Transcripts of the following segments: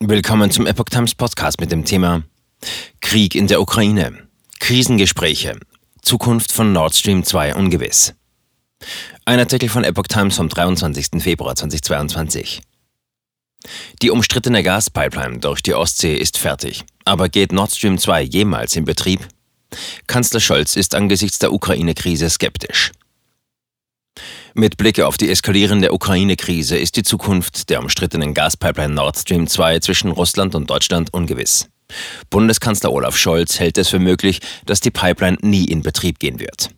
Willkommen zum Epoch Times Podcast mit dem Thema Krieg in der Ukraine, Krisengespräche, Zukunft von Nord Stream 2 ungewiss. Ein Artikel von Epoch Times vom 23. Februar 2022. Die umstrittene Gaspipeline durch die Ostsee ist fertig. Aber geht Nord Stream 2 jemals in Betrieb? Kanzler Scholz ist angesichts der Ukraine-Krise skeptisch. Mit Blick auf die eskalierende Ukraine-Krise ist die Zukunft der umstrittenen Gaspipeline Nord Stream 2 zwischen Russland und Deutschland ungewiss. Bundeskanzler Olaf Scholz hält es für möglich, dass die Pipeline nie in Betrieb gehen wird.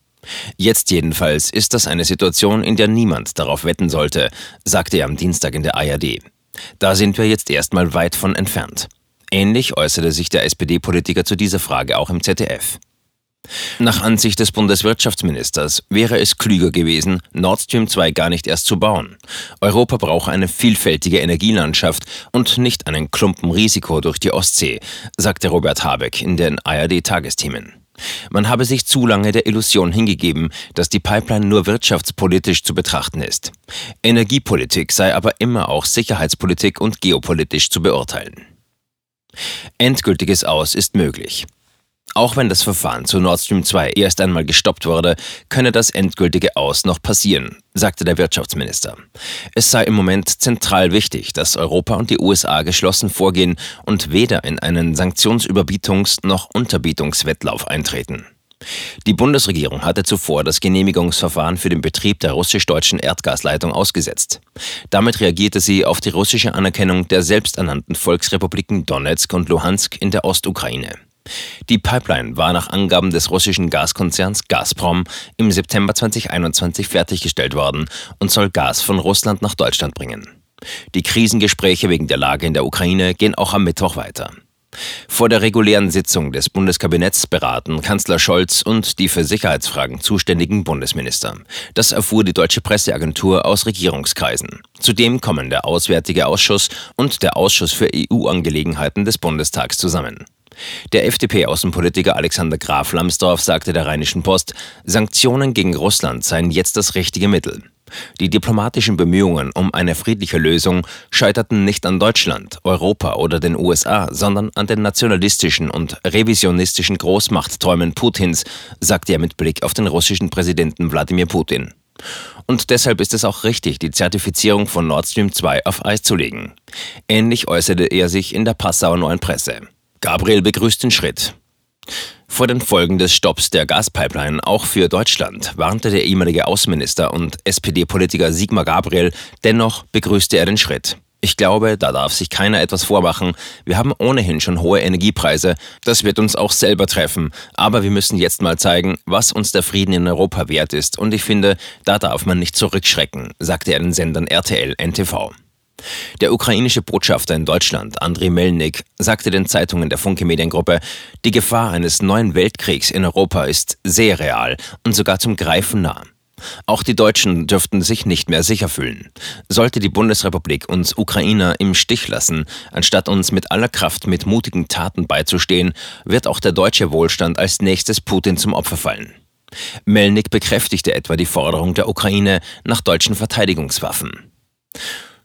Jetzt jedenfalls ist das eine Situation, in der niemand darauf wetten sollte, sagte er am Dienstag in der ARD. Da sind wir jetzt erstmal weit von entfernt. Ähnlich äußerte sich der SPD-Politiker zu dieser Frage auch im ZDF. Nach Ansicht des Bundeswirtschaftsministers wäre es klüger gewesen, Nord Stream 2 gar nicht erst zu bauen. Europa braucht eine vielfältige Energielandschaft und nicht einen Klumpen Risiko durch die Ostsee, sagte Robert Habeck in den ARD-Tagesthemen. Man habe sich zu lange der Illusion hingegeben, dass die Pipeline nur wirtschaftspolitisch zu betrachten ist. Energiepolitik sei aber immer auch sicherheitspolitik und geopolitisch zu beurteilen. Endgültiges Aus ist möglich. Auch wenn das Verfahren zu Nord Stream 2 erst einmal gestoppt wurde, könne das endgültige Aus noch passieren, sagte der Wirtschaftsminister. Es sei im Moment zentral wichtig, dass Europa und die USA geschlossen vorgehen und weder in einen Sanktionsüberbietungs- noch Unterbietungswettlauf eintreten. Die Bundesregierung hatte zuvor das Genehmigungsverfahren für den Betrieb der russisch-deutschen Erdgasleitung ausgesetzt. Damit reagierte sie auf die russische Anerkennung der selbsternannten Volksrepubliken Donetsk und Luhansk in der Ostukraine. Die Pipeline war nach Angaben des russischen Gaskonzerns Gazprom im September 2021 fertiggestellt worden und soll Gas von Russland nach Deutschland bringen. Die Krisengespräche wegen der Lage in der Ukraine gehen auch am Mittwoch weiter. Vor der regulären Sitzung des Bundeskabinetts beraten Kanzler Scholz und die für Sicherheitsfragen zuständigen Bundesminister. Das erfuhr die deutsche Presseagentur aus Regierungskreisen. Zudem kommen der Auswärtige Ausschuss und der Ausschuss für EU-Angelegenheiten des Bundestags zusammen. Der FDP-Außenpolitiker Alexander Graf Lambsdorff sagte der Rheinischen Post, Sanktionen gegen Russland seien jetzt das richtige Mittel. Die diplomatischen Bemühungen um eine friedliche Lösung scheiterten nicht an Deutschland, Europa oder den USA, sondern an den nationalistischen und revisionistischen Großmachtträumen Putins, sagte er mit Blick auf den russischen Präsidenten Wladimir Putin. Und deshalb ist es auch richtig, die Zertifizierung von Nord Stream 2 auf Eis zu legen. Ähnlich äußerte er sich in der Passauer Neuen Presse. Gabriel begrüßt den Schritt. Vor den Folgen des Stopps der Gaspipeline auch für Deutschland warnte der ehemalige Außenminister und SPD-Politiker Sigmar Gabriel, dennoch begrüßte er den Schritt. Ich glaube, da darf sich keiner etwas vormachen. Wir haben ohnehin schon hohe Energiepreise. Das wird uns auch selber treffen. Aber wir müssen jetzt mal zeigen, was uns der Frieden in Europa wert ist. Und ich finde, da darf man nicht zurückschrecken, sagte er den Sendern RTL NTV. Der ukrainische Botschafter in Deutschland, Andriy Melnik, sagte den Zeitungen der Funke Mediengruppe, die Gefahr eines neuen Weltkriegs in Europa ist sehr real und sogar zum Greifen nah. Auch die Deutschen dürften sich nicht mehr sicher fühlen. Sollte die Bundesrepublik uns Ukrainer im Stich lassen, anstatt uns mit aller Kraft mit mutigen Taten beizustehen, wird auch der deutsche Wohlstand als nächstes Putin zum Opfer fallen. Melnik bekräftigte etwa die Forderung der Ukraine nach deutschen Verteidigungswaffen.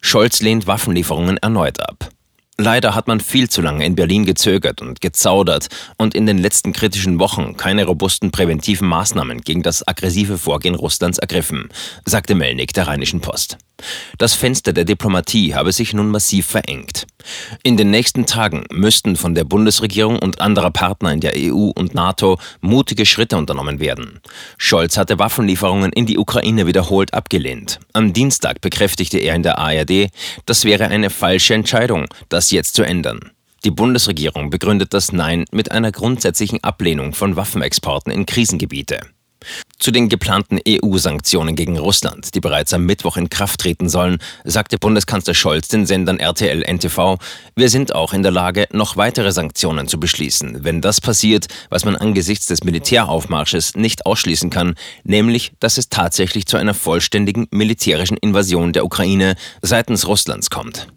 Scholz lehnt Waffenlieferungen erneut ab. Leider hat man viel zu lange in Berlin gezögert und gezaudert und in den letzten kritischen Wochen keine robusten präventiven Maßnahmen gegen das aggressive Vorgehen Russlands ergriffen, sagte Melnik der Rheinischen Post. Das Fenster der Diplomatie habe sich nun massiv verengt. In den nächsten Tagen müssten von der Bundesregierung und anderer Partner in der EU und NATO mutige Schritte unternommen werden. Scholz hatte Waffenlieferungen in die Ukraine wiederholt abgelehnt. Am Dienstag bekräftigte er in der ARD, das wäre eine falsche Entscheidung, das jetzt zu ändern. Die Bundesregierung begründet das Nein mit einer grundsätzlichen Ablehnung von Waffenexporten in Krisengebiete. Zu den geplanten EU-Sanktionen gegen Russland, die bereits am Mittwoch in Kraft treten sollen, sagte Bundeskanzler Scholz den Sendern RTL NTV, wir sind auch in der Lage, noch weitere Sanktionen zu beschließen, wenn das passiert, was man angesichts des Militäraufmarsches nicht ausschließen kann, nämlich, dass es tatsächlich zu einer vollständigen militärischen Invasion der Ukraine seitens Russlands kommt.